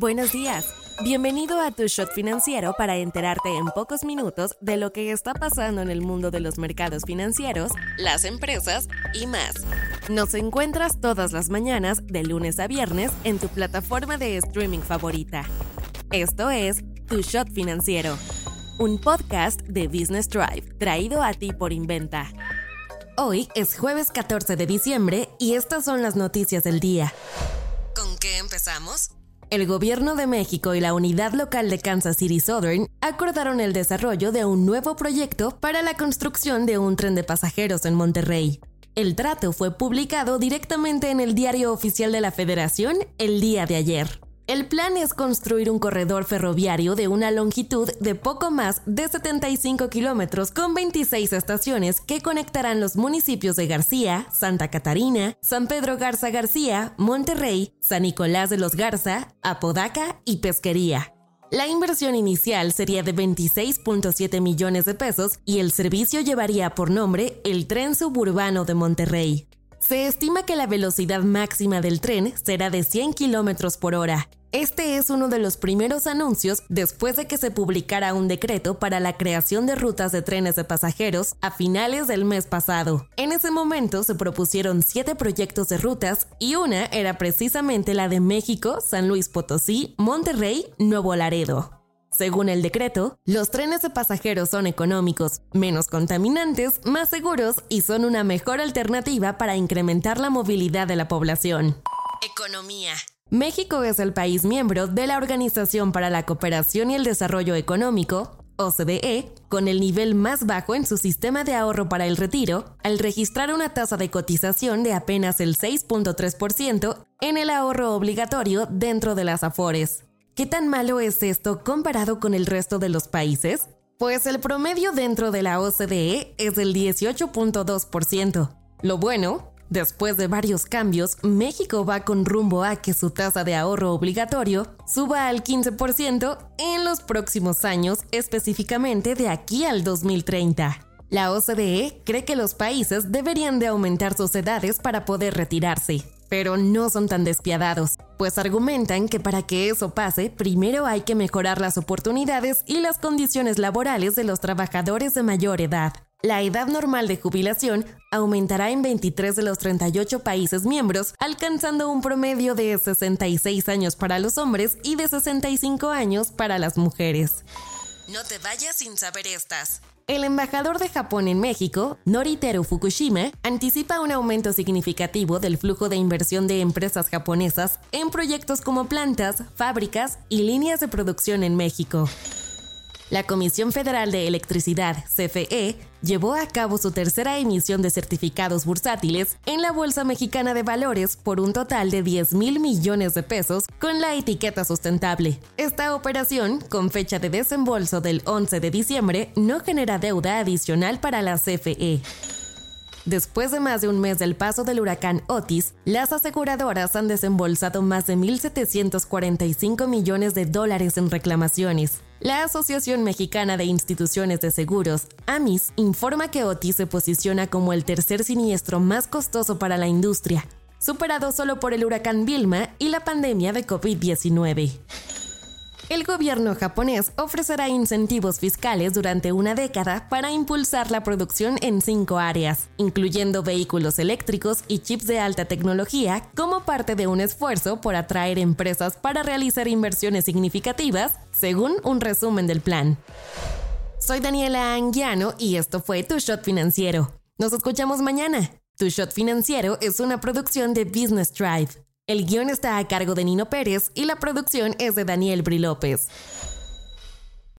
Buenos días. Bienvenido a Tu Shot Financiero para enterarte en pocos minutos de lo que está pasando en el mundo de los mercados financieros, las empresas y más. Nos encuentras todas las mañanas, de lunes a viernes, en tu plataforma de streaming favorita. Esto es Tu Shot Financiero, un podcast de Business Drive traído a ti por Inventa. Hoy es jueves 14 de diciembre y estas son las noticias del día. ¿Con qué empezamos? El gobierno de México y la unidad local de Kansas City Southern acordaron el desarrollo de un nuevo proyecto para la construcción de un tren de pasajeros en Monterrey. El trato fue publicado directamente en el diario oficial de la Federación el día de ayer. El plan es construir un corredor ferroviario de una longitud de poco más de 75 kilómetros con 26 estaciones que conectarán los municipios de García, Santa Catarina, San Pedro Garza García, Monterrey, San Nicolás de los Garza, Apodaca y Pesquería. La inversión inicial sería de 26.7 millones de pesos y el servicio llevaría por nombre el Tren Suburbano de Monterrey. Se estima que la velocidad máxima del tren será de 100 kilómetros por hora este es uno de los primeros anuncios después de que se publicara un decreto para la creación de rutas de trenes de pasajeros a finales del mes pasado. En ese momento se propusieron siete proyectos de rutas y una era precisamente la de México, San Luis Potosí, Monterrey, Nuevo Laredo. Según el decreto, los trenes de pasajeros son económicos, menos contaminantes, más seguros y son una mejor alternativa para incrementar la movilidad de la población. Economía. México es el país miembro de la Organización para la Cooperación y el Desarrollo Económico, OCDE, con el nivel más bajo en su sistema de ahorro para el retiro, al registrar una tasa de cotización de apenas el 6.3% en el ahorro obligatorio dentro de las AFORES. ¿Qué tan malo es esto comparado con el resto de los países? Pues el promedio dentro de la OCDE es del 18.2%. Lo bueno Después de varios cambios, México va con rumbo a que su tasa de ahorro obligatorio suba al 15% en los próximos años, específicamente de aquí al 2030. La OCDE cree que los países deberían de aumentar sus edades para poder retirarse, pero no son tan despiadados, pues argumentan que para que eso pase, primero hay que mejorar las oportunidades y las condiciones laborales de los trabajadores de mayor edad. La edad normal de jubilación aumentará en 23 de los 38 países miembros, alcanzando un promedio de 66 años para los hombres y de 65 años para las mujeres. No te vayas sin saber estas. El embajador de Japón en México, Noriteru Fukushima, anticipa un aumento significativo del flujo de inversión de empresas japonesas en proyectos como plantas, fábricas y líneas de producción en México. La Comisión Federal de Electricidad, CFE, llevó a cabo su tercera emisión de certificados bursátiles en la Bolsa Mexicana de Valores por un total de 10 mil millones de pesos con la etiqueta sustentable. Esta operación, con fecha de desembolso del 11 de diciembre, no genera deuda adicional para la CFE. Después de más de un mes del paso del huracán Otis, las aseguradoras han desembolsado más de 1.745 millones de dólares en reclamaciones. La Asociación Mexicana de Instituciones de Seguros, AMIS, informa que Otis se posiciona como el tercer siniestro más costoso para la industria, superado solo por el huracán Vilma y la pandemia de COVID-19 el gobierno japonés ofrecerá incentivos fiscales durante una década para impulsar la producción en cinco áreas, incluyendo vehículos eléctricos y chips de alta tecnología, como parte de un esfuerzo por atraer empresas para realizar inversiones significativas, según un resumen del plan. Soy Daniela Anguiano y esto fue Tu Shot Financiero. Nos escuchamos mañana. Tu Shot Financiero es una producción de Business Drive. El guion está a cargo de Nino Pérez y la producción es de Daniel Bri López.